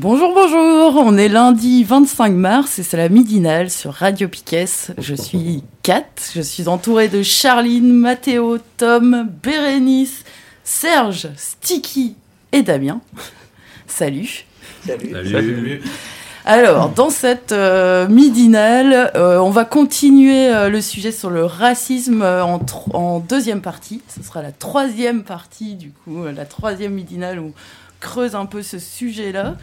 Bonjour, bonjour, on est lundi 25 mars et c'est la midinale sur Radio Piquet. Je suis Kat, je suis entourée de Charline, Mathéo, Tom, Bérénice, Serge, Sticky et Damien. Salut. Salut. Salut. Alors, dans cette euh, midinale, euh, on va continuer euh, le sujet sur le racisme en, en, deuxième partie. Ce sera la troisième partie, du coup, la troisième midinale où on creuse un peu ce sujet-là.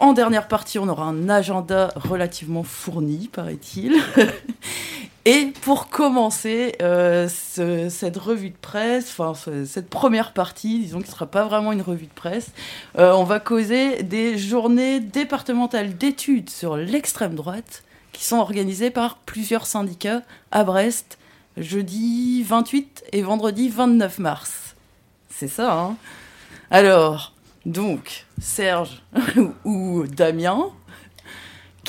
en dernière partie, on aura un agenda relativement fourni, paraît-il. Et pour commencer euh, ce, cette revue de presse, enfin cette première partie, disons qui ne sera pas vraiment une revue de presse, euh, on va causer des journées départementales d'études sur l'extrême droite qui sont organisées par plusieurs syndicats à Brest, jeudi 28 et vendredi 29 mars. C'est ça, hein? Alors, donc, Serge ou Damien,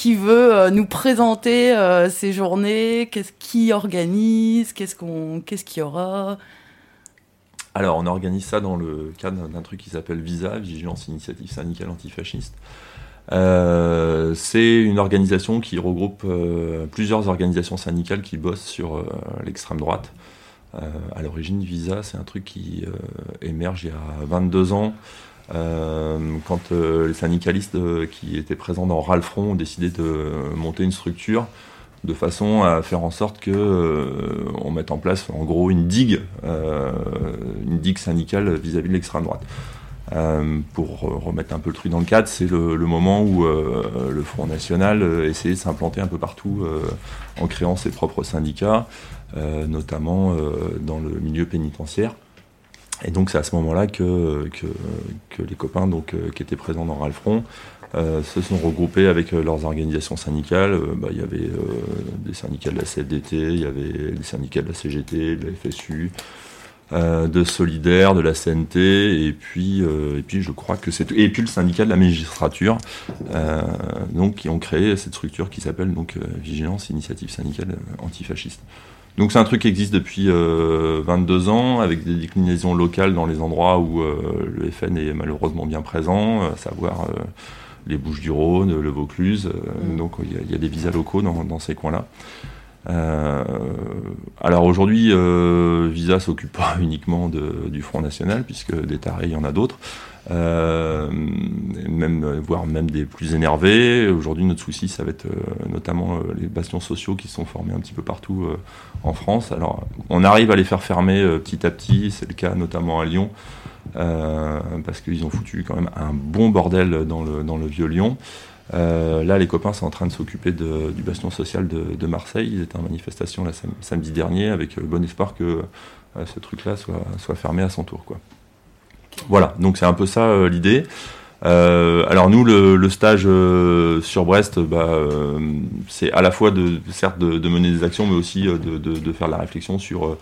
qui veut euh, nous présenter euh, ces journées, qu'est-ce qui organise, qu'est-ce qu'on, qu'est-ce qu'il y aura? Alors, on organise ça dans le cadre d'un truc qui s'appelle VISA, Vigilance Initiative Syndicale Antifasciste. Euh, c'est une organisation qui regroupe plusieurs organisations syndicales qui bossent sur l'extrême droite. à l'origine, Visa, c'est un truc qui émerge il y a 22 ans euh, quand euh, les syndicalistes euh, qui étaient présents dans Ralfron ont décidé de monter une structure de façon à faire en sorte que on mette en place en gros une digue, une digue syndicale vis-à-vis de l'extrême droite. pour remettre un peu le truc dans le cadre, c'est le, moment où le Front National essayait de s'implanter un peu partout en créant ses propres syndicats, notamment dans le milieu pénitentiaire. Et donc c'est à ce moment-là que, que, les copains donc, euh, qui étaient présents dans Ralfron euh, se sont regroupés avec euh, leurs organisations syndicales. Bah, il y avait des syndicats de la CFDT, il y avait des syndicats de la CGT, de la FSU, de Solidaire, de la CNT, et puis, et puis je crois que c'est et puis le syndicat de la magistrature, donc qui ont créé cette structure qui s'appelle donc Vigilance Initiative Syndicale Antifasciste. Donc c'est un truc qui existe depuis 22 euh, ans, avec des déclinaisons locales dans les endroits où euh, le FN est malheureusement bien présent, à savoir euh, les Bouches du Rhône, le Vaucluse. Mm. Donc il y, a des visas locaux dans, ces coins-là. alors aujourd'hui, Visa s'occupe pas uniquement du Front National, puisque des tarés, il y en a d'autres. Euh, même, voire même des plus énervés. Aujourd'hui, notre souci, ça va être euh, notamment euh, les bastions sociaux qui sont formés un petit peu partout en France. Alors, on arrive à les faire fermer petit à petit, c'est le cas notamment à Lyon, parce qu'ils ont foutu quand même un bon bordel dans le, dans le vieux Lyon. là, les copains sont en train de s'occuper du bastion social de, Marseille. Ils étaient en manifestation la samedi dernier avec bon espoir que ce truc-là soit, soit fermé à son tour. Quoi. Voilà, donc c'est un peu ça euh, l'idée. Euh, alors nous, le, stage euh, sur Brest, bah, c'est à la fois de certes de, mener des actions, mais aussi de, faire la réflexion sur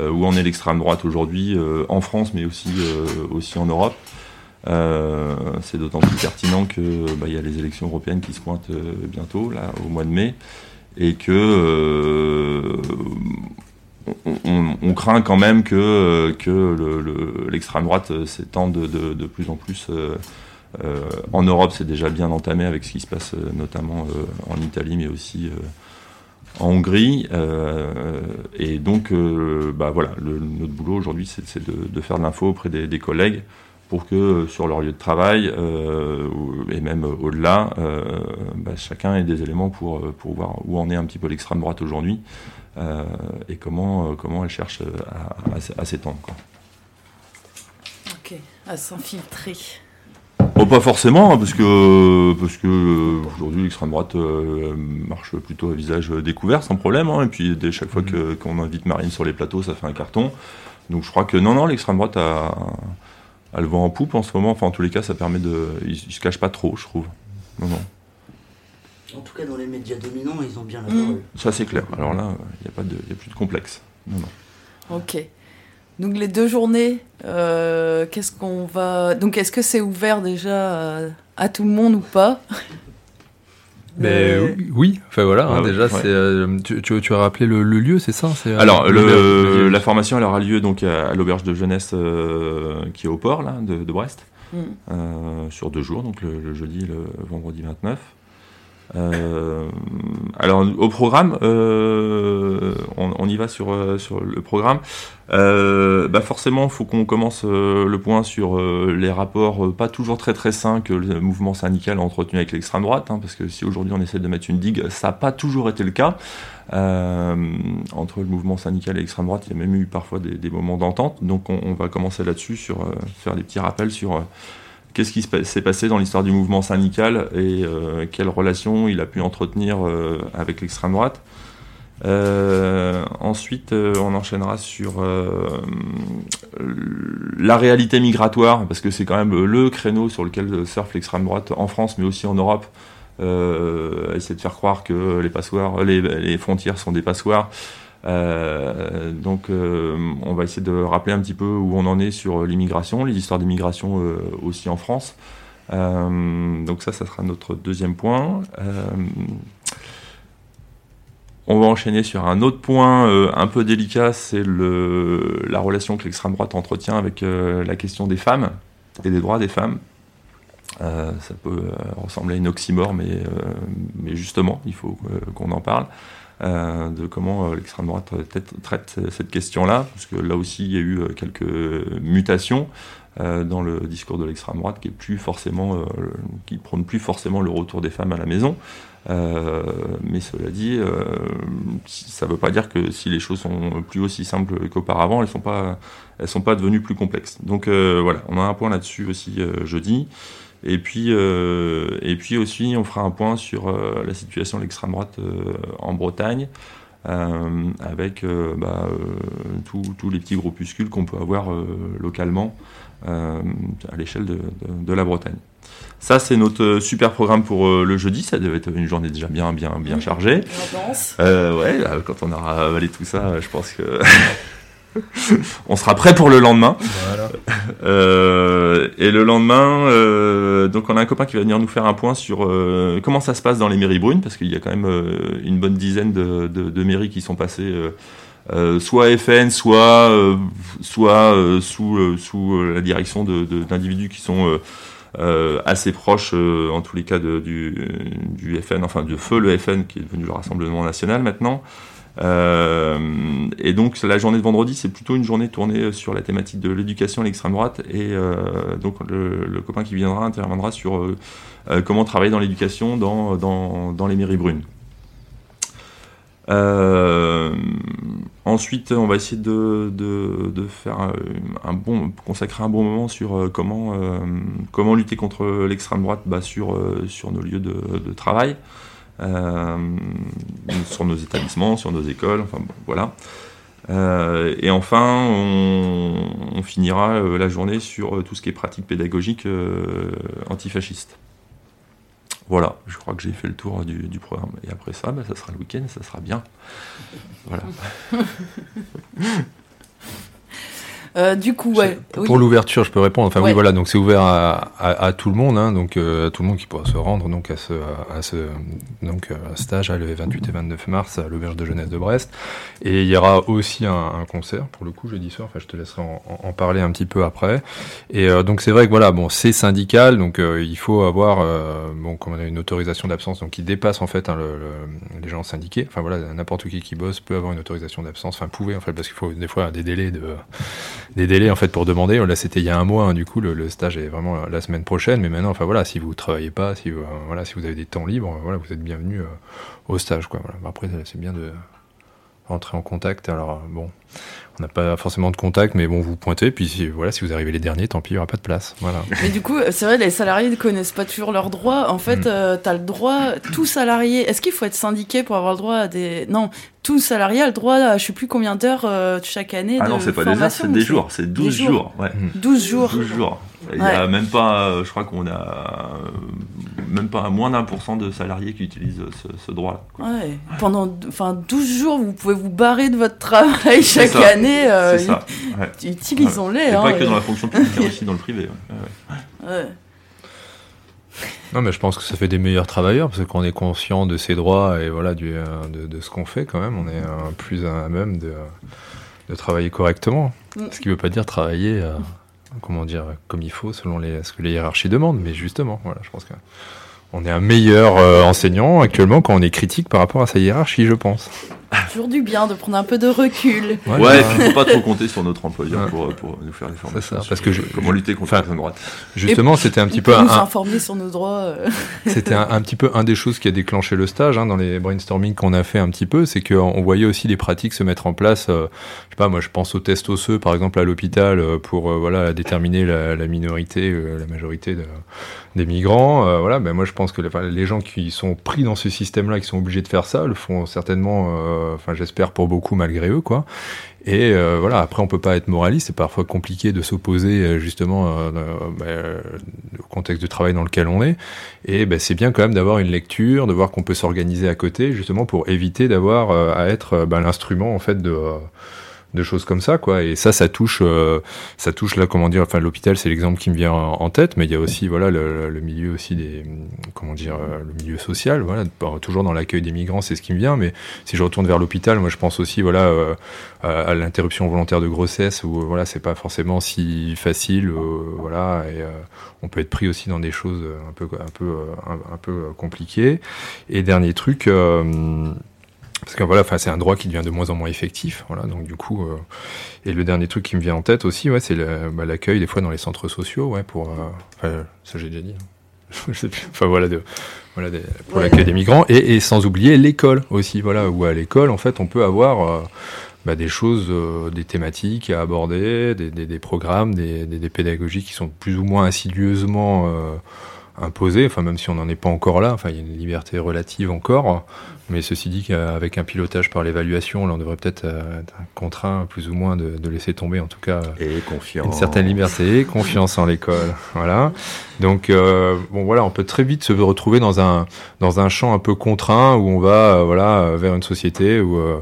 où en est l'extrême droite aujourd'hui en France, mais aussi aussi en Europe. c'est d'autant plus pertinent que bah, il y a les élections européennes qui se pointent bientôt, là, au mois de mai, et que on, craint quand même que, que l'extrême droite euh, s'étende de, plus en plus. Euh, euh, en Europe, c'est déjà bien entamé avec ce qui se passe notamment en Italie, mais aussi en Hongrie. et donc, bah voilà, notre boulot aujourd'hui, c'est de, faire de l'info auprès des, collègues pour que sur leur lieu de travail et même au-delà, bah, chacun ait des éléments pour, voir où en est un petit peu l'extrême droite aujourd'hui. Euh, et comment, euh, comment elle cherche à, à, s'étendre. Ok, à s'infiltrer. Oh, pas forcément, hein, parce que parce que euh, aujourd'hui l'extrême droite euh, marche plutôt à visage découvert sans problème. hein, et puis dès chaque fois que qu'on invite Marine sur les plateaux, ça fait un carton. Donc je crois que non, non, l'extrême droite a, a le vent en poupe en ce moment. Enfin, en tous les cas, ça permet de, il, il se cache pas trop, je trouve. Non, non, En tout cas, dans les médias dominants, ils ont bien la Mm. parole. ça c'est clair. Alors là, il n'y a pas de, il y a plus de complexe. Non, non. Ok. Donc les deux journées, euh, qu'est-ce qu'on va. Donc est-ce que c'est ouvert déjà à, à tout le monde ou pas? Mais Euh, oui, enfin voilà, hein, Ah déjà, ouais. c'est, euh, tu, tu, tu as rappelé le, le lieu, c'est ça? C'est, euh, Alors, le- la formation elle aura lieu donc à, à l'auberge de jeunesse euh, qui est au port là, de, de Brest, Mm. euh, sur deux jours, donc le, le jeudi et le vendredi 29. Alors au programme, euh, on, on y va sur, euh, sur le programme. Euh, bah forcément, il faut qu'on commence euh, le point sur euh, les rapports pas toujours très très sains que le mouvement syndical a entretenu avec l'extrême droite, hein, parce que si aujourd'hui on essaie de mettre une digue, ça n'a pas toujours été le cas. Euh, entre le mouvement syndical et l'extrême droite, il y a même eu parfois des, des moments d'entente. Donc on, on va commencer là-dessus, sur faire des petits rappels sur qu'est-ce qui s'est passé dans l'histoire du mouvement syndical et euh, quelles relations il a pu entretenir euh, avec l'extrême droite? Euh, ensuite, on enchaînera sur la réalité migratoire, parce que c'est quand même le créneau sur lequel surfe l'extrême droite en France, mais aussi en Europe. Essayer de faire croire que les passoires, les frontières sont des passoires. Euh, donc, euh, on va essayer de rappeler un petit peu où on en est sur l'immigration, les histoires d'immigration euh, aussi en France. Euh, donc ça, ça sera notre deuxième point. Euh, on va enchaîner sur un autre point euh, un peu délicat, c'est la relation que l'extrême droite entretient avec euh, la question des femmes et des droits des femmes. Euh, ça peut euh, ressembler à une oxymore, mais, euh, justement, il faut euh, qu'on en parle. Euh, de comment euh, l'extrême droite traite, traite cette question-là, parce que là aussi il y a eu euh, quelques mutations euh, dans le discours de l'extrême droite qui est plus euh, prône plus forcément le retour des femmes à la maison. Euh, mais cela dit, euh, ça ne veut pas dire que si les choses sont plus aussi simples qu'auparavant, elles elles sont pas devenues plus complexes. Donc euh, voilà, on a un point là-dessus aussi euh, jeudi. Et puis, euh, et puis aussi, on fera un point sur euh, la situation de l'extrême droite euh, en Bretagne, euh, avec euh, bah, euh, tous- les petits groupuscules qu'on peut avoir localement à l'échelle de, de- de la Bretagne. Ça, c'est notre super programme pour le jeudi. Ça devait être une journée déjà bien, bien, bien chargée. Euh, ouais, quand on aura avalé tout ça, je pense que on sera prêt pour le lendemain. Voilà. Euh, et le lendemain, euh, donc on a un copain qui va venir nous faire un point sur euh, comment ça se passe dans les mairies brunes, parce qu'il y a quand même une bonne dizaine de, de- de mairies qui sont passées soit FN, soit soit sous sous la direction de- de- d'individus qui sont assez proches, en tous les cas, de- du, du FN, enfin du feu le FN qui est devenu le Rassemblement National maintenant. Euh, et donc la journée de vendredi, c'est plutôt une journée tournée sur la thématique de l'éducation à l'extrême droite. Et euh, donc le, copain qui viendra interviendra sur euh, comment travailler dans l'éducation dans, dans, dans les mairies brunes. Ensuite, on va essayer de, de, de faire un, bon, consacrer un bon moment sur comment, comment lutter contre l'extrême droite bah, sur, sur nos lieux de, travail sur nos établissements, sur nos écoles, enfin bon, voilà. Euh, et enfin, on, finira euh, la journée sur euh, tout ce qui est pratique pédagogique euh, antifasciste. Voilà, je crois que j'ai fait le tour du, du programme. Et après ça, bah, ça sera le week-end, ça sera bien. Voilà. Euh, du coup, ouais. Pour oui. l'ouverture, je peux répondre. Enfin Ouais. oui, voilà, donc c'est ouvert à, à, à tout le monde, hein, donc euh, à tout le monde qui pourra se rendre donc à ce, à ce donc euh, stage le 28 et 29 mars à l'auberge de jeunesse de Brest. Et il y aura aussi un, un concert pour le coup jeudi soir. Enfin, je te laisserai en, en- parler un petit peu après. Et euh, donc c'est vrai que voilà, bon, c'est syndical, donc euh, il faut avoir euh, bon, comment dire, une autorisation d'absence, donc qui dépasse en fait hein, le, le- les gens syndiqués. Enfin voilà, n'importe qui qui bosse peut avoir une autorisation d'absence. Enfin, pouvait en fait, parce qu'il faut des fois des délais de des délais en fait pour demander. Là, c'était il y a un mois. hein, du coup, le, le stage est vraiment la semaine prochaine. Mais maintenant, enfin voilà, si vous travaillez pas, si vous, euh, voilà, si vous avez des temps libres, voilà, vous êtes bienvenus euh, au stage. Quoi. Voilà. Après, c'est bien de rentrer en contact. Alors bon, on n'a pas forcément de contact, mais bon, vous pointez, puis si, voilà, si vous arrivez les derniers, tant pis, il n'y aura pas de place. Voilà. Mais du coup, c'est vrai, les salariés ne connaissent pas toujours leurs droits. En fait, Mm. tu as le droit, tout salarié. Est-ce qu'il faut être syndiqué pour avoir le droit à des. Non, tout salarié a le droit à je sais plus combien d'heures euh, chaque année. Ah de non, c'est pas des heures, c'est des ou jours, c'est 12 jours. jours. Ouais. 12 jours. 12 jours. Il y a Ouais. même pas, euh, je crois qu'on a euh, même pas moins d'un pour cent de salariés qui utilisent ce, ce droit-là. Ouais. Pendant enfin, 12 jours, vous pouvez vous barrer de votre travail chaque ça. année. euh, C'est ça. Ouais. ut- Utilisons-les. Hein, pas que dans la fonction publique, mais aussi dans le privé. ouais. Non, mais je pense que ça fait des meilleurs travailleurs parce qu'on est conscient de ses droits et voilà du, euh, de, de ce qu'on fait quand même. On est euh, plus à même de, de travailler correctement. Mm. Ce qui veut pas dire travailler, euh, comment dire, comme il faut selon les, ce que les hiérarchies demandent. Mais justement, voilà, je pense que on est un meilleur euh, enseignant actuellement quand on est critique par rapport à sa hiérarchie, je pense. Toujours du bien de prendre un peu de recul. Ouais, et puis faut pas trop compter sur notre employeur Ouais. pour, pour nous faire des formations. ça, parce que je- comment lutter contre l'extrême droite. Justement, c'était un Il petit peu nous un, informer sur nos droits. euh. C'était un, un petit peu un des choses qui a déclenché le stage hein, dans les brainstorming qu'on a fait un petit peu, c'est qu'on voyait aussi des pratiques se mettre en place. euh, je sais pas, moi je pense aux tests osseux par exemple à l'hôpital euh, pour euh, voilà déterminer la, la minorité, euh, la majorité de- des migrants. euh, voilà, ben moi je pense que les, gens qui sont pris dans ce système-là, qui sont obligés de faire ça, le font certainement. euh, Enfin, j'espère pour beaucoup malgré eux, quoi. Et euh, voilà, après on peut pas être moraliste, c'est parfois compliqué de s'opposer euh, justement euh, au contexte de travail dans lequel on est. Et ben, c'est bien quand même d'avoir une lecture, de voir qu'on peut s'organiser à côté, justement pour éviter d'avoir à être ben, l'instrument en fait de de choses comme ça quoi. Et ça ça touche euh, ça touche là comment dire enfin l'hôpital c'est l'exemple qui me vient en, tête mais il y a aussi voilà le, milieu aussi des comment dire euh, le milieu social voilà toujours dans l'accueil des migrants c'est ce qui me vient mais si je retourne vers l'hôpital moi je pense aussi voilà euh, à, l'interruption volontaire de grossesse où voilà c'est pas forcément si facile voilà et on peut être pris aussi dans des choses un peu un peu un, peu compliquées. Et dernier truc parce que voilà, enfin, c'est un droit qui devient de moins en moins effectif, voilà. Donc du coup, euh, et le dernier truc qui me vient en tête aussi, ouais, c'est bah, l'accueil des fois dans les centres sociaux, ouais, pour, euh, ça j'ai déjà dit. hein. Enfin voilà, de, voilà, des- pour l'accueil des migrants et, et sans oublier l'école aussi, voilà, où à l'école en fait on peut avoir euh, bah, des choses, euh, des thématiques à aborder, des, des, des programmes, des, pédagogies qui sont plus ou moins insidieusement imposées, enfin même si on n'en est pas encore là, enfin il y a une liberté relative encore, mais ceci dit qu'avec un pilotage par l'évaluation, là on devrait peut-être euh, être contraint plus ou moins de, de laisser tomber en tout cas euh, Et une certaine liberté, confiance en l'école, voilà. Donc euh, bon voilà, on peut très vite se retrouver dans un dans un champ un peu contraint où on va euh, voilà vers une société où euh,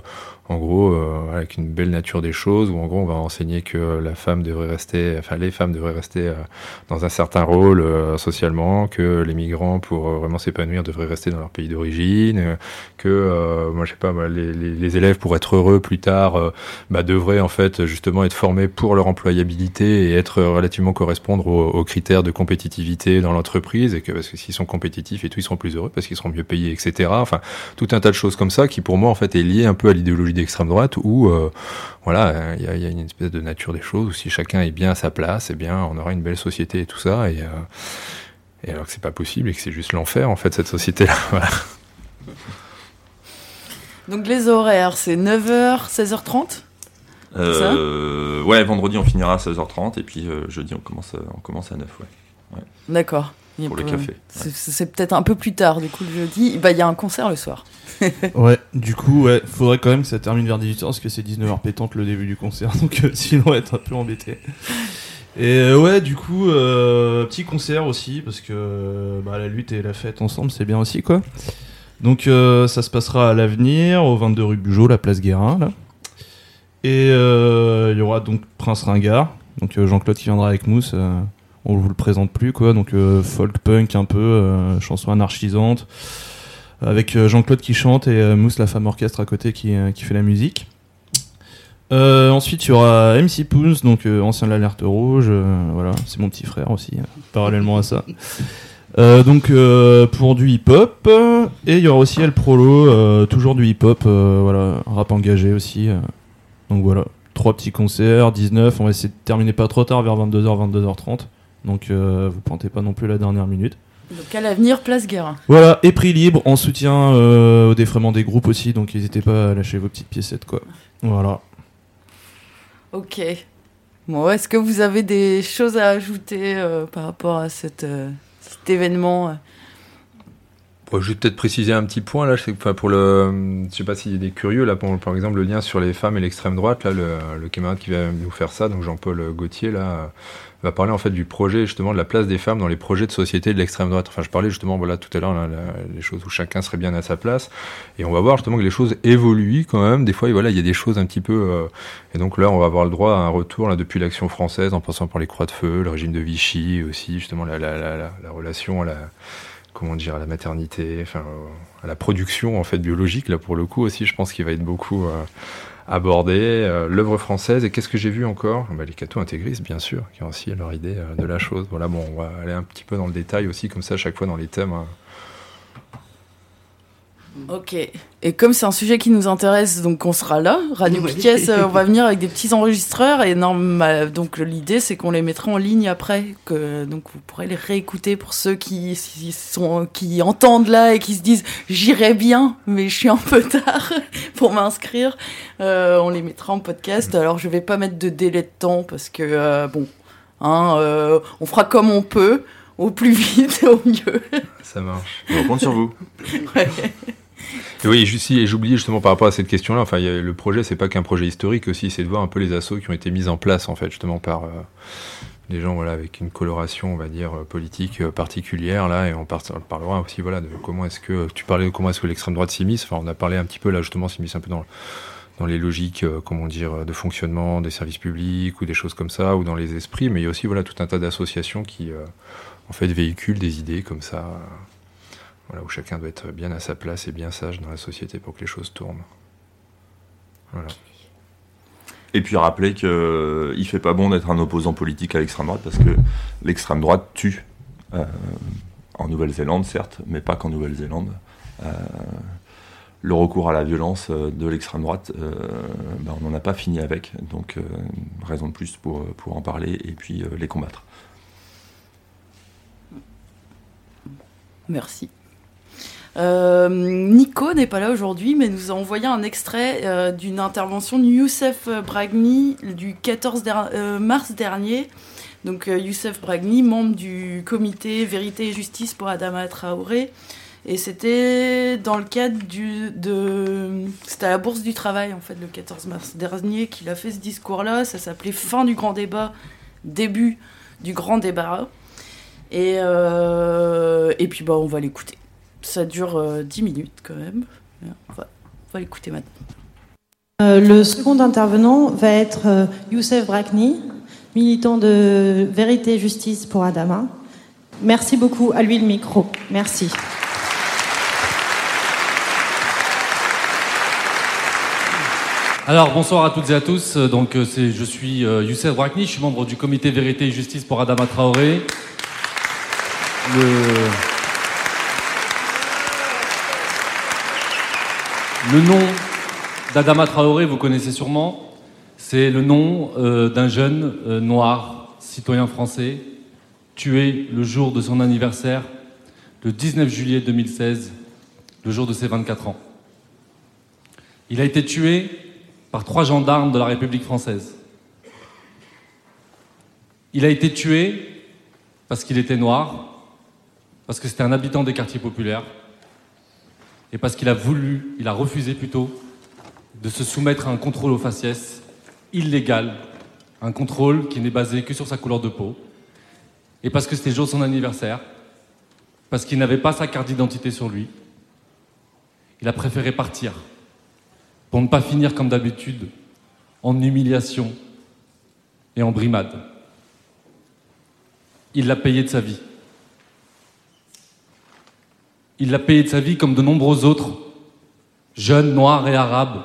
en gros euh, avec une belle nature des choses où en gros on va enseigner que la femme devrait rester, enfin les femmes devraient rester euh, dans un certain rôle euh, socialement, que les migrants pour euh, vraiment s'épanouir devraient rester dans leur pays d'origine, que euh, moi je sais pas les, les, les élèves pour être heureux plus tard bah, devraient en fait justement être formés pour leur employabilité et être relativement correspondre aux, aux critères de compétitivité dans l'entreprise et que parce que s'ils sont compétitifs et tout ils seront plus heureux parce qu'ils seront mieux payés etc enfin tout un tas de choses comme ça qui pour moi en fait est lié un peu à l'idéologie d'extrême droite où euh, voilà il y, a, il y a une espèce de nature des choses où si chacun est bien à sa place et bien on aura une belle société et tout ça et euh, et alors que c'est pas possible et que c'est juste l'enfer en fait cette société là voilà. Donc les horaires, c'est 9h, 16h30 Euh, ouais, vendredi on finira à 16h30 et puis euh, jeudi on commence, à, on commence à 9, ouais. D'accord. Il Pour le pas- café, C'est c'est peut-être un peu plus tard, du coup, le jeudi. Bah, il y a un concert le soir. Ouais, du coup, ouais, faudrait quand même que ça termine vers 18h parce que c'est 19h pétante le début du concert, donc euh, sinon on va être un peu embêté. Et euh, ouais, du coup, euh, petit concert aussi parce que bah, la lutte et la fête ensemble, c'est bien aussi quoi. Donc euh, ça se passera à l'avenir, au 22 rue Bugeaud, la place Guérin là. Et euh, il y aura donc Prince Ringard, donc euh, Jean-Claude qui viendra avec Mousse. On vous le présente plus quoi, donc euh, folk punk un peu, euh, chanson anarchisante avec euh, Jean-Claude qui chante et Mousse la femme orchestre à côté qui, qui fait la musique. Ensuite il y aura MC Poons, donc ancien de l'alerte rouge, voilà, c'est mon petit frère aussi, euh, parallèlement à ça. Donc pour du hip-hop, et il y aura aussi El Prolo, toujours du hip-hop, voilà, rap engagé aussi. donc voilà, trois petits concerts, 19, on va essayer de terminer pas trop tard, vers 22h, 22h30. Donc euh, vous pointez pas non plus la dernière minute. Donc à l'avenir, place Guérin. Voilà, et prix libre en soutien euh, au défraiement des groupes aussi, donc n'hésitez pas à lâcher vos petites piécettes, quoi. Voilà. Ok. Bon, est-ce que vous avez des choses à ajouter euh, par rapport à cette, euh, cet événement Je vais peut-être préciser un petit point là. Je sais enfin, pour le, je sais pas s'il y a des curieux là, pour, par exemple le lien sur les femmes et l'extrême droite. Là, le, le camarade qui va nous faire ça, donc Jean-Paul Gauthier là, va parler en fait du projet justement de la place des femmes dans les projets de société de l'extrême droite. Enfin, je parlais justement voilà tout à l'heure là, les choses où chacun serait bien à sa place, et on va voir justement que les choses évoluent quand même. Des fois, voilà, il y a des choses un petit peu, euh, et donc là, on va avoir le droit à un retour là depuis l'action française, en passant par les croix de feu, le régime de Vichy, aussi justement la, la, la, la relation à la comment dire à la maternité, enfin euh, à la production en fait biologique là pour le coup aussi, je pense qu'il va être beaucoup euh, abordé. Euh, L'œuvre française et qu'est-ce que j'ai vu encore? Bah, Les cathos intégristes bien sûr, qui ont aussi leur idée de la chose. Voilà, bon, on va aller un petit peu dans le détail aussi comme ça à chaque fois dans les thèmes. hein. Ok. Et comme c'est un sujet qui nous intéresse, donc on sera là. Radio. Piquet, euh, on va venir avec des petits enregistreurs. Et normal, donc l'idée, c'est qu'on les mettra en ligne après. Que, donc vous pourrez les réécouter pour ceux qui, qui sont, qui entendent là et qui se disent j'irai bien, mais je suis un peu tard pour m'inscrire. Euh, on les mettra en podcast. Alors je vais pas mettre de délai de temps parce que, euh, bon, hein, euh, on fera comme on peut, au plus vite, au mieux. Ça marche. On compte sur vous. Ouais. Oui, et j'oubliais justement par rapport à cette question-là, enfin, le projet, c'est pas qu'un projet historique aussi, c'est de voir un peu les assauts qui ont été mis en place, en fait, justement, par euh, des gens, voilà, avec une coloration, on va dire, euh, politique euh, particulière, là, et on, par- on parlera aussi, voilà, de comment est-ce que, tu parlais de comment est-ce que l'extrême droite s'immisce, enfin, on a parlé un petit peu, là, justement, s'immisce un peu dans, dans les logiques, comment dire, de fonctionnement des services publics, ou des choses comme ça, ou dans les esprits, mais il y a aussi, voilà, tout un tas d'associations qui, en fait, véhiculent des idées comme ça, voilà, où chacun doit être bien à sa place et bien sage dans la société pour que les choses tournent. Voilà. Et puis rappeler qu'il ne fait pas bon d'être un opposant politique à l'extrême droite parce que l'extrême droite tue. Euh, en Nouvelle-Zélande, certes, mais pas qu'en Nouvelle-Zélande. Euh, le recours à la violence euh, de l'extrême droite, euh, ben, on n'en a pas fini avec. Donc, euh, raison de plus pour, pour en parler et puis euh, les combattre. Merci. Euh, Nico n'est pas là aujourd'hui, mais nous a envoyé un extrait euh, d'une intervention de Youssef Bragni du 14 der- euh, mars dernier. Donc Youssef Bragni, membre du comité Vérité et Justice pour Adama Traoré. Et c'était dans le cadre de... C'était à la Bourse du Travail, en fait, le 14 mars dernier, qu'il a fait ce discours-là. Ça s'appelait Fin du grand débat, début du grand débat. Et, et puis, bah, on va l'écouter. Ça dure euh, 10 minutes quand même. On va, on va l'écouter maintenant. Euh, le second intervenant va être euh, Youssef Brakni, militant de Vérité et Justice pour Adama. Merci beaucoup. À lui le micro. Merci. Alors bonsoir à toutes et à tous. Euh, Donc c'est, je suis euh, Youssef Brakni, je suis membre du comité Vérité et Justice pour Adama Traoré. Le, le nom d'Adama Traoré, vous connaissez sûrement. C'est le nom euh, d'un jeune euh, noir, citoyen français, tué le jour de son anniversaire, le 19 juillet 2016, le jour de ses 24 ans. Il a été tué par trois gendarmes de la République française. Il a été tué parce qu'il était noir, parce que c'était un habitant des quartiers populaires, et parce qu'il a voulu, il a refusé plutôt, de se soumettre à un contrôle au faciès illégal, un contrôle qui n'est basé que sur sa couleur de peau, et parce que c'était le jour de son anniversaire, parce qu'il n'avait pas sa carte d'identité sur lui, il a préféré partir pour ne pas finir comme d'habitude en humiliation et en brimade. Il l'a payé de sa vie. Il l'a payé de sa vie comme de nombreux autres jeunes noirs et arabes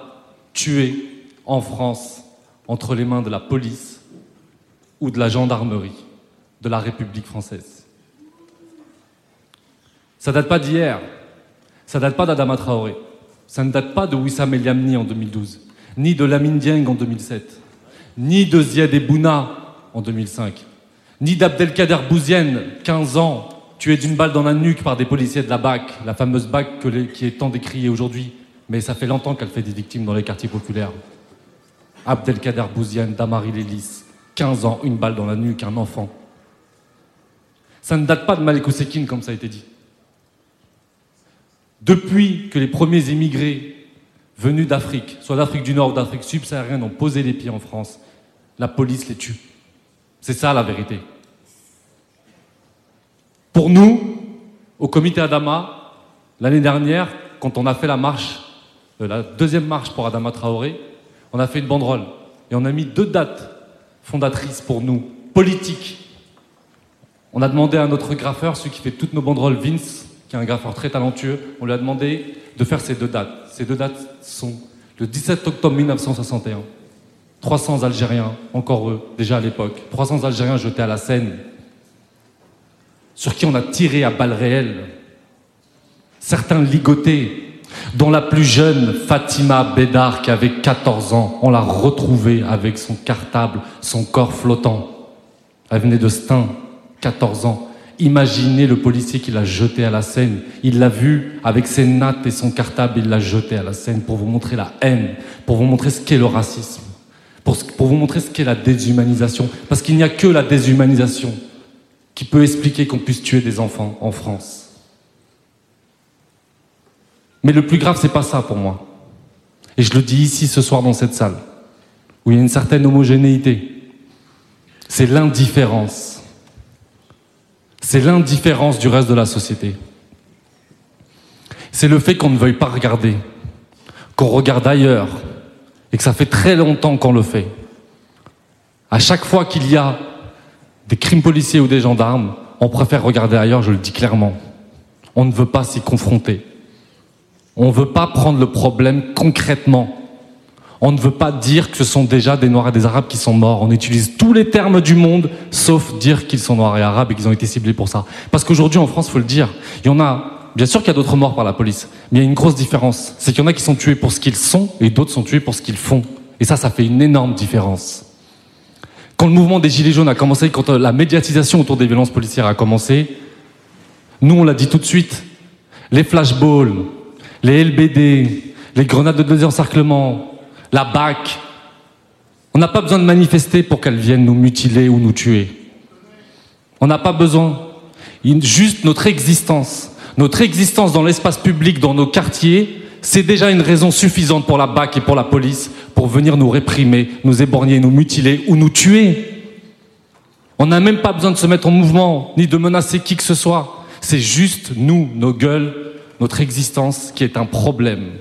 tués en France entre les mains de la police ou de la gendarmerie de la République française. Ça date pas d'hier, ça date pas d'Adama Traoré. Ça ne date pas de Wissam El Yamni en 2012, ni de Lamine Dieng en 2007, ni de Ziad Ebouna en 2005, ni d'Abdelkader Bouzienne, 15 ans, tués d'une balle dans la nuque par des policiers de la BAC, la fameuse BAC qui est tant décriée aujourd'hui, mais ça fait longtemps qu'elle fait des victimes dans les quartiers populaires. Abdelkader Bouziane, Damari Lélis, 15 ans, une balle dans la nuque, un enfant. Ça ne date pas de Malek Ousekine, comme ça a été dit. Depuis que les premiers émigrés venus d'Afrique, soit d'Afrique du Nord ou d'Afrique subsaharienne, ont posé les pieds en France, la police les tue. C'est ça la vérité. Pour nous, au comité Adama, l'année dernière, quand on a fait la marche, euh, la deuxième marche pour Adama Traoré, on a fait une banderole et on a mis deux dates fondatrices pour nous, politiques. On a demandé à notre graffeur, celui qui fait toutes nos banderoles, Vince, qui est un graffeur très talentueux, on lui a demandé de faire ces deux dates. Ces deux dates sont le 17 octobre 1961. 300 Algériens, encore eux, déjà à l'époque, 300 Algériens jetés à la Seine, sur qui on a tiré à balles réelles. Certains ligotés, dont la plus jeune, Fatima Bédard, qui avait 14 ans, on l'a retrouvée avec son cartable, son corps flottant. Elle venait de Stein, 14 ans. Imaginez le policier qui l'a jeté à la Seine. Il l'a vu avec ses nattes et son cartable, il l'a jeté à la Seine pour vous montrer la haine, pour vous montrer ce qu'est le racisme, pour vous montrer ce qu'est la déshumanisation. Parce qu'il n'y a que la déshumanisation qui peut expliquer qu'on puisse tuer des enfants en France. Mais le plus grave, c'est pas ça pour moi. Et je le dis ici ce soir dans cette salle, où il y a une certaine homogénéité. C'est l'indifférence. C'est l'indifférence du reste de la société. C'est le fait qu'on ne veuille pas regarder, qu'on regarde ailleurs, et que ça fait très longtemps qu'on le fait. À chaque fois qu'il y a des crimes policiers ou des gendarmes, on préfère regarder ailleurs, je le dis clairement. On ne veut pas s'y confronter. On ne veut pas prendre le problème concrètement. On ne veut pas dire que ce sont déjà des Noirs et des Arabes qui sont morts. On utilise tous les termes du monde, sauf dire qu'ils sont Noirs et Arabes et qu'ils ont été ciblés pour ça. Parce qu'aujourd'hui, en France, faut le dire, il y en a, bien sûr qu'il y a d'autres morts par la police, mais il y a une grosse différence. C'est qu'il y en a qui sont tués pour ce qu'ils sont et d'autres sont tués pour ce qu'ils font. Et ça, ça fait une énorme différence. Quand le mouvement des Gilets jaunes a commencé, quand euh, la médiatisation autour des violences policières a commencé, nous, on l'a dit tout de suite, les flashballs, les LBD, les grenades de désencerclement, la BAC, on n'a pas besoin de manifester pour qu'elles viennent nous mutiler ou nous tuer. On n'a pas besoin. Juste notre existence, notre existence dans l'espace public, dans nos quartiers, c'est déjà une raison suffisante pour la BAC et pour la police pour venir nous réprimer, nous éborgner, nous mutiler ou nous tuer. On n'a même pas besoin de se mettre en mouvement, ni de menacer qui que ce soit. C'est juste nous, nos gueules, notre existence qui est un problème.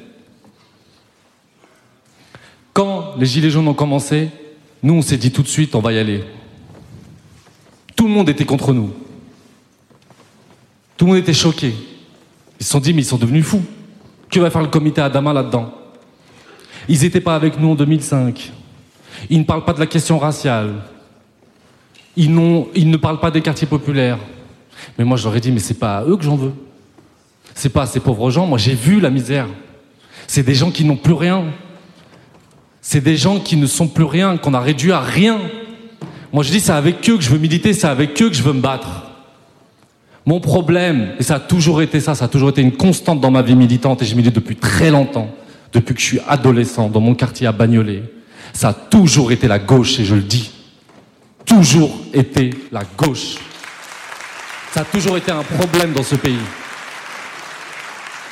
Quand les Gilets jaunes ont commencé, nous, on s'est dit tout de suite, on va y aller. Tout le monde était contre nous. Tout le monde était choqué. Ils se sont dit, mais ils sont devenus fous. Que va faire le comité Adama là-dedans Ils n'étaient pas avec nous en 2005. Ils ne parlent pas de la question raciale. Ils, ne parlent pas des quartiers populaires. Mais moi, je leur ai dit, mais c'est pas à eux que j'en veux. C'est pas à ces pauvres gens. Moi, j'ai vu la misère. C'est des gens qui n'ont plus rien. C'est des gens qui ne sont plus rien, qu'on a réduit à rien. Moi, je dis, c'est avec eux que je veux militer, c'est avec eux que je veux me battre. Mon problème, et ça a toujours été ça, ça a toujours été une constante dans ma vie militante, et je milite depuis très longtemps, depuis que je suis adolescent, dans mon quartier à Bagnolet, ça a toujours été la gauche, et je le dis. Toujours été la gauche. Ça a toujours été un problème dans ce pays.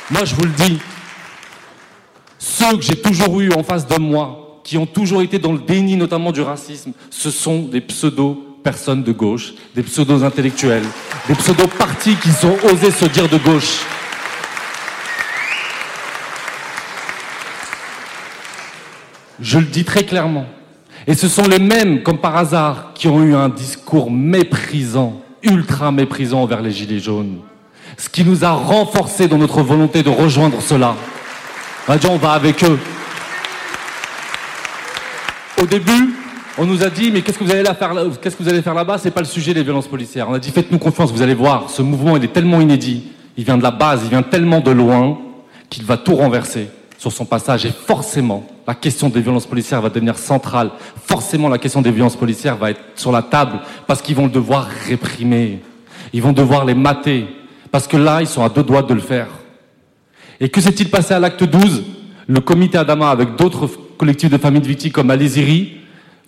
Moi, je vous le dis, ceux que j'ai toujours eu en face de moi, qui ont toujours été dans le déni notamment du racisme, ce sont des pseudo-personnes de gauche, des pseudo-intellectuels, des pseudo-partis qui ont osé se dire de gauche. Je le dis très clairement. Et ce sont les mêmes, comme par hasard, qui ont eu un discours méprisant, ultra méprisant envers les Gilets jaunes. Ce qui nous a renforcés dans notre volonté de rejoindre cela. On dit, on va avec eux. Au début, on nous a dit, mais qu'est-ce que vous allez faire là Qu'est-ce que vous allez faire là-bas? C'est pas le sujet des violences policières. On a dit, faites-nous confiance, vous allez voir. Ce mouvement, est tellement inédit. Il vient de la base, il vient tellement de loin qu'il va tout renverser sur son passage. Et forcément, la question des violences policières va devenir centrale. Forcément, la question des violences policières va être sur la table parce qu'ils vont le devoir réprimer. Ils vont devoir les mater. Parce que là, ils sont à deux doigts de le faire. Et que s'est-il passé à l'acte 12 Le comité Adama, avec d'autres collectifs de familles de victimes comme Aliziri,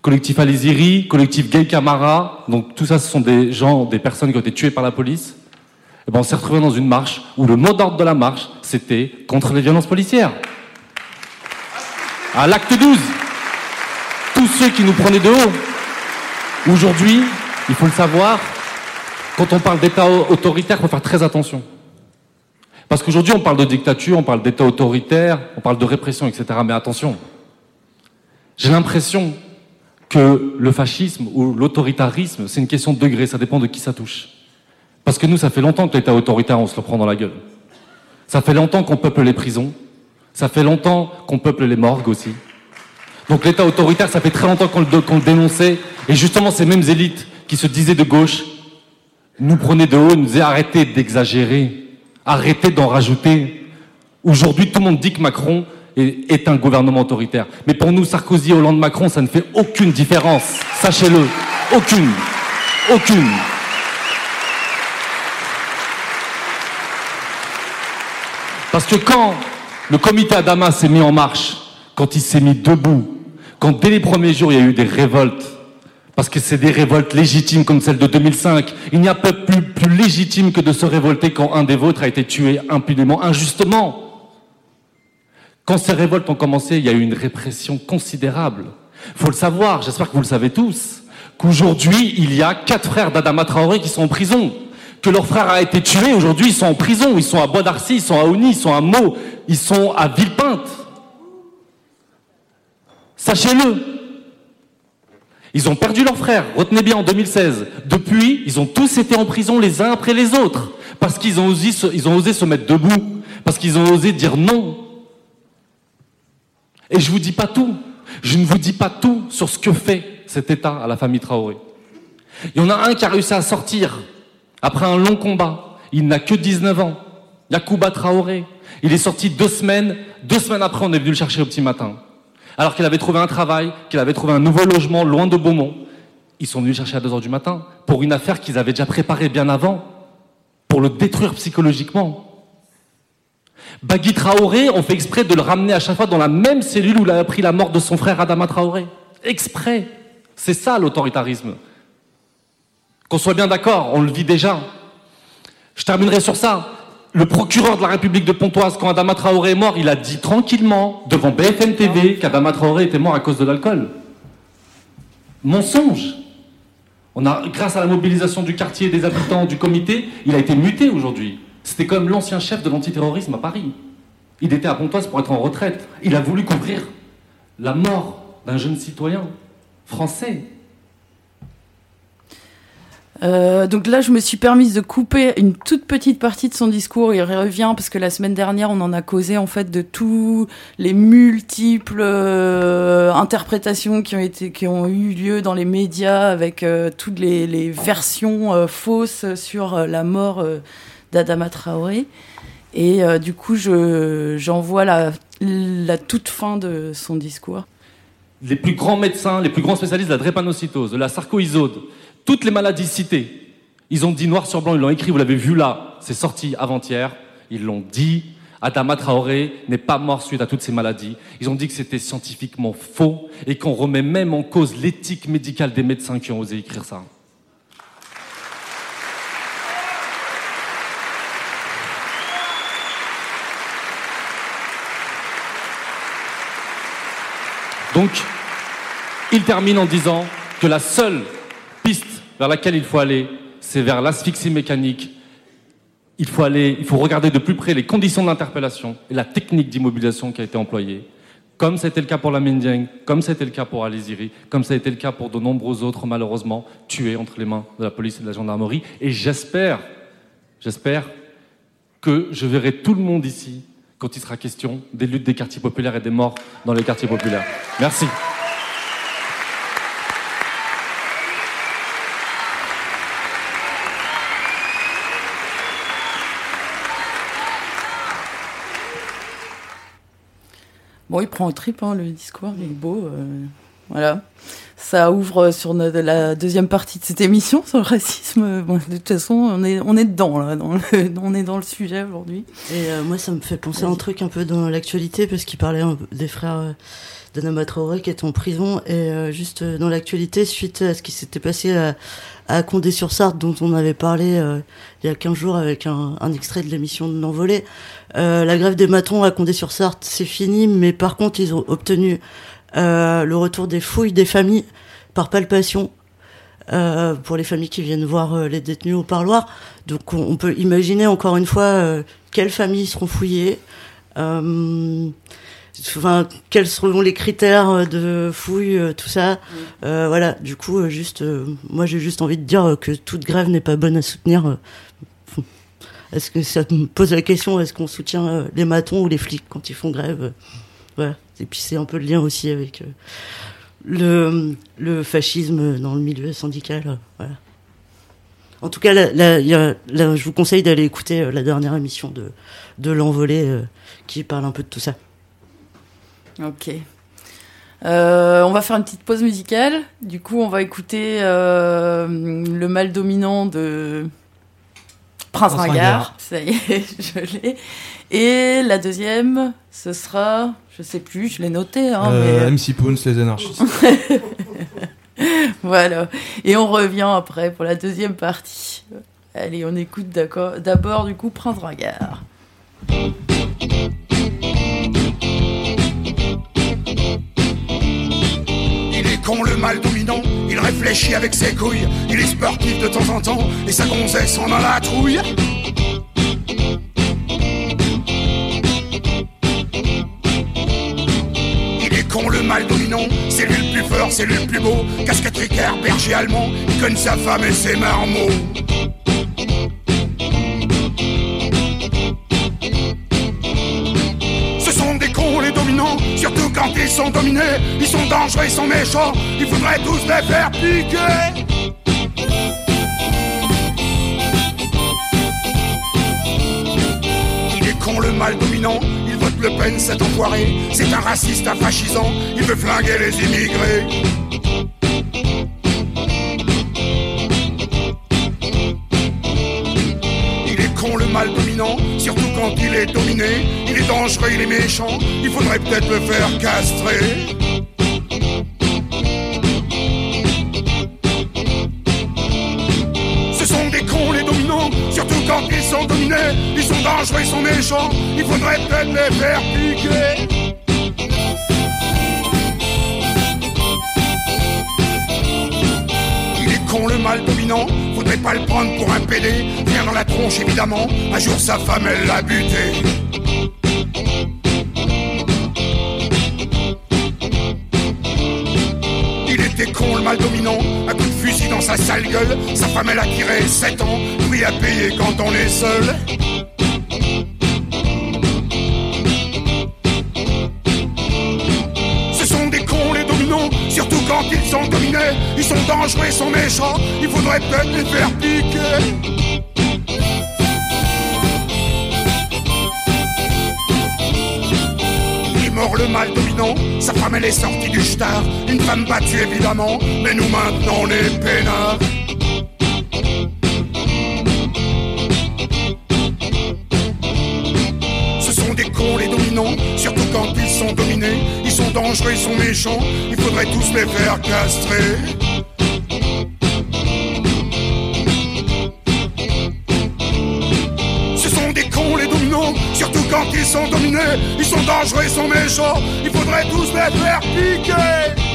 collectif Aliziri, collectif Gay Camara, donc tout ça, ce sont des gens, des personnes qui ont été tuées par la police. Et ben, on s'est retrouvés dans une marche où le mot d'ordre de la marche, c'était contre les violences policières. À l'acte 12, tous ceux qui nous prenaient de haut, aujourd'hui, il faut le savoir, quand on parle d'État autoritaire, il faut faire très attention. Parce qu'aujourd'hui, on parle de dictature, on parle d'État autoritaire, on parle de répression, etc. Mais attention, j'ai l'impression que le fascisme ou l'autoritarisme, c'est une question de degré, ça dépend de qui ça touche. Parce que nous, ça fait longtemps que l'État autoritaire, on se le prend dans la gueule. Ça fait longtemps qu'on peuple les prisons, ça fait longtemps qu'on peuple les morgues aussi. Donc l'État autoritaire, ça fait très longtemps qu'on le, dénonçait, et justement ces mêmes élites qui se disaient de gauche, nous prenaient de haut, nous disaient arrêtez d'exagérer, arrêtez d'en rajouter. Aujourd'hui, tout le monde dit que Macron est, un gouvernement autoritaire. Mais pour nous, Sarkozy, Hollande, Macron, ça ne fait aucune différence. Sachez-le. Aucune. Aucune. Parce que quand le comité Adama s'est mis en marche, quand il s'est mis debout, quand dès les premiers jours il y a eu des révoltes, parce que c'est des révoltes légitimes comme celle de 2005, il n'y a pas plus légitime que de se révolter quand un des vôtres a été tué impunément, injustement. Quand ces révoltes ont commencé, il y a eu une répression considérable. Faut le savoir, j'espère que vous le savez tous, qu'aujourd'hui, il y a quatre frères d'Adama Traoré qui sont en prison. Que leur frère a été tué, aujourd'hui, ils sont en prison. Ils sont à Bois d'Arcy, ils sont à Ouni, ils sont à Meaux, ils sont à Villepinte. Sachez-le. Ils ont perdu leur frère, retenez bien, en 2016. Depuis, ils ont tous été en prison les uns après les autres. Parce qu'ils ont osé se mettre debout. Parce qu'ils ont osé dire non et je vous dis pas tout. Je ne vous dis pas tout sur ce que fait cet État à la famille Traoré. Il y en a un qui a réussi à sortir après un long combat. Il n'a que 19 ans. Yacouba Traoré. Il est sorti deux semaines. Deux semaines après, on est venu le chercher au petit matin. Alors qu'il avait trouvé un travail, qu'il avait trouvé un nouveau logement loin de Beaumont. Ils sont venus le chercher à 2 heures du matin pour une affaire qu'ils avaient déjà préparée bien avant, pour le détruire psychologiquement. Bagui Traoré, on fait exprès de le ramener à chaque fois dans la même cellule où il a appris la mort de son frère Adama Traoré. Exprès. C'est ça l'autoritarisme. Qu'on soit bien d'accord, on le vit déjà. Je terminerai sur ça. Le procureur de la République de Pontoise, quand Adama Traoré est mort, il a dit tranquillement, devant BFM TV, qu'Adama Traoré était mort à cause de l'alcool. Mensonge. On a, grâce à la mobilisation du quartier, des habitants, du comité, il a été muté aujourd'hui. C'était comme l'ancien chef de l'antiterrorisme à Paris. Il était à Pontoise pour être en retraite. Il a voulu couvrir la mort d'un jeune citoyen français. Euh, donc là, je me suis permise de couper une toute petite partie de son discours. Il revient parce que la semaine dernière, on en a causé en fait de tous les multiples euh, interprétations qui ont eu lieu dans les médias avec euh, toutes les versions fausses sur la mort d'Adama Traoré. Et euh, du coup, j'en vois la, la toute fin de son discours. Les plus grands médecins, les plus grands spécialistes de la drépanocytose, de la sarcoïsode, toutes les maladies citées, ils ont dit noir sur blanc, ils l'ont écrit, vous l'avez vu là, c'est sorti avant-hier, ils l'ont dit. Adama Traoré n'est pas mort suite à toutes ces maladies. Ils ont dit que c'était scientifiquement faux et qu'on remet même en cause l'éthique médicale des médecins qui ont osé écrire ça. Donc, il termine en disant que la seule piste vers laquelle il faut aller, c'est vers l'asphyxie mécanique. Il faut aller, il faut regarder de plus près les conditions d'interpellation et la technique d'immobilisation qui a été employée, comme c'était le cas pour la Mindiang, comme c'était le cas pour Aliziri, comme ça a été le cas pour de nombreux autres, malheureusement, tués entre les mains de la police et de la gendarmerie. Et j'espère, j'espère que je verrai tout le monde ici quand il sera question des luttes des quartiers populaires et des morts dans les quartiers populaires. Merci. Bon, il prend au trip, hein, le discours, il est beau. Euh. Voilà. Ça ouvre sur la deuxième partie de cette émission sur le racisme. De toute façon, on est, on est dedans, là. Dans le- on est dans le sujet aujourd'hui. Et euh, moi, ça me fait penser à un truc un peu dans l'actualité, parce qu'il parlait des frères euh, d'Anama Traoré qui est en prison. Et euh, juste dans l'actualité, suite à ce qui s'était passé à, Condé-sur-Sarthe, dont on avait parlé il y a 15 jours avec un, un extrait de l'émission de l'envolée, euh, la grève des matons à Condé-sur-Sarthe, c'est fini, mais par contre, ils ont obtenu euh, le retour des fouilles des familles par palpation. euh, pour les familles qui viennent voir euh, les détenus au parloir. Donc on, on peut imaginer encore une fois euh, quelles familles seront fouillées, euh, enfin quels seront les critères de fouille, tout ça. Euh, voilà, du coup, juste, moi j'ai juste envie de dire que toute grève n'est pas bonne à soutenir. Est-ce que ça me pose la question Est-ce qu'on soutient les matons ou les flics quand ils font grève Voilà. Et puis c'est un peu le lien aussi avec euh, le, le fascisme dans le milieu syndical. euh, voilà. En tout cas, là, là, il y a- là, je vous conseille d'aller écouter euh, la dernière émission de, de l'envolée euh, qui parle un peu de tout ça. Ok. Euh, on va faire une petite pause musicale. Du coup, on va écouter euh, le mal dominant de Prince Prince Ringard. Ringard. Ça y est, je l'ai. Et la deuxième, ce sera, je sais plus, je l'ai noté. Hein, Euh, mais... MC Poons, les anarchistes. Voilà. Et on revient après pour la deuxième partie. Allez, on écoute d'accord- d'abord du coup Prince Ringard. Il est con le mal dominant, il réfléchit avec ses couilles, il est sportif de temps en temps, et sa gonzesse en a la trouille. C'est le plus beau, casquette Ricaire, berger allemand, il connaît sa femme et ses marmots. Ce sont des cons les dominants, surtout quand ils sont dominés. Ils sont dangereux, ils sont méchants, il faudrait tous les faire piquer. Il est con le mal dominant, Le Pen cet enfoiré. C'est un raciste, un fascisant, il veut flinguer les immigrés. Il est con le mal dominant, surtout quand il est dominé. Il est dangereux, il est méchant, il faudrait peut-être le faire castrer. Ils sont dominés. Ils sont dangereux, ils sont méchants, il faudrait peut-être les faire piquer. Il est con le mal dominant, faudrait pas le prendre pour un PD. Rien dans la tronche évidemment, un jour sa femme elle l'a buté. Il était con le mal dominant, sa sale gueule. Sa femme elle a tiré 7 ans, lui a payé quand on est seul. Ce sont des cons les dominants, surtout quand ils sont dominés. Ils sont dangereux, ils sont méchants, il faudrait peut-être les faire piquer. Le mal dominant, sa femme elle est sortie du star. Une femme battue évidemment, mais nous maintenant est peinards. Ce sont des cons les dominants, surtout quand ils sont dominés. Ils sont dangereux, ils sont méchants, il faudrait tous les faire castrer. Surtout quand ils sont dominés. Ils sont dangereux, ils sont méchants, il faudrait tous les faire piquer.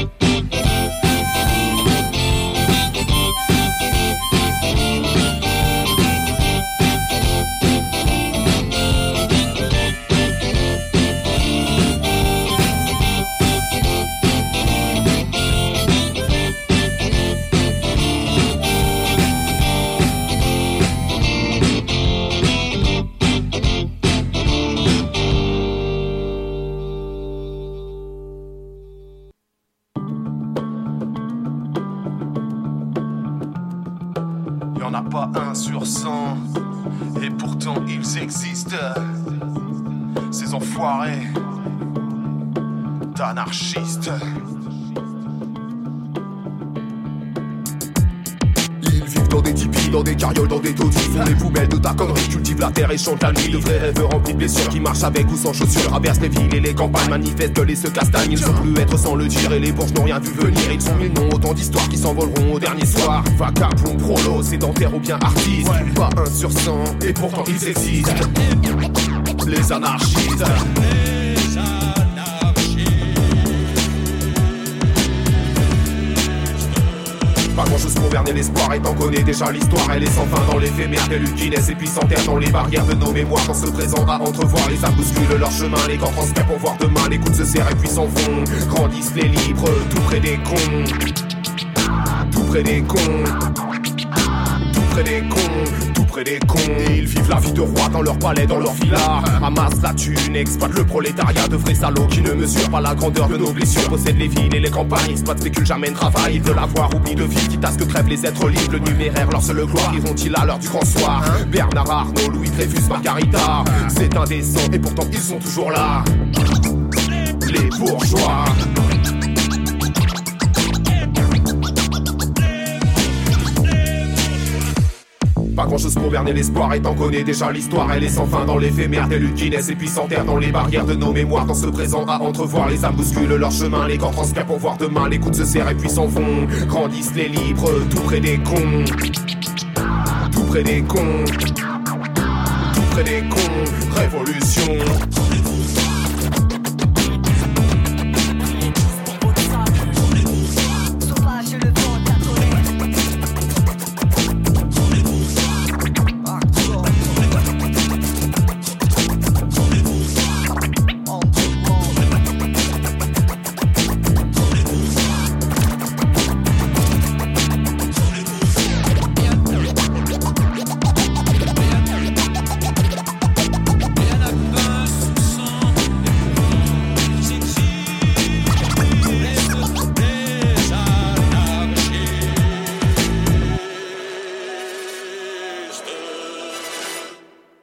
Dans des carrioles, dans des taudis. Font les poubelles de ta connerie, cultivent la terre et chantent la nuit. De vrais rêveurs remplis de blessures qui marchent avec ou sans chaussures. Traversent les villes et les campagnes, manifestent, et se castagnent. Ils sont plus être sans le dire et les bourges n'ont rien vu venir. Ils sont mille noms, autant d'histoires qui s'envoleront au dernier soir. Vagabond, prolo, sédentaire ou bien artiste. Pas un sur cent, et pourtant ils existent. Les anarchistes. Chose pour berner l'espoir et t'en connais déjà l'histoire Elle est sans fin dans l'éphémère telle une et puis s'enterre dans les barrières de nos mémoires Dans ce présent à entrevoir les âmes bousculent leur chemin Les corps transmettent pour voir demain les coups se serrent et puis s'en vont. Grandissent les libres tout près des cons. Tout près des cons. Tout près des cons Des cons. Ils vivent la vie de roi dans leur palais, dans leur villa. Amassent la thune, exploitent le prolétariat de vrais salauds Qui ne mesurent pas la grandeur de nos blessures. Possèdent les villes et les campagnes, exploitent, spéculent, jamais ne travaillent. De l'avoir, oubli de vie, quitte à ce que crèvent les êtres libres. Le numéraire, leur seule gloire, iront-ils à l'heure du grand soir? Bernard Arnault, Louis Dreyfus, Margarita. C'est indécent et pourtant ils sont toujours là. Les bourgeois Berner l'espoir et t'en déjà l'histoire Elle est sans fin dans l'éphémère telle une Guinness et puis s'enterre dans les barrières de nos mémoires Dans ce présent à entrevoir les âmes bousculent leur chemin Les corps transpirent pour voir demain les coups se serrent et puis s'en vont. Grandissent les libres tout près des cons. Tout près des cons. Tout près des cons. Révolution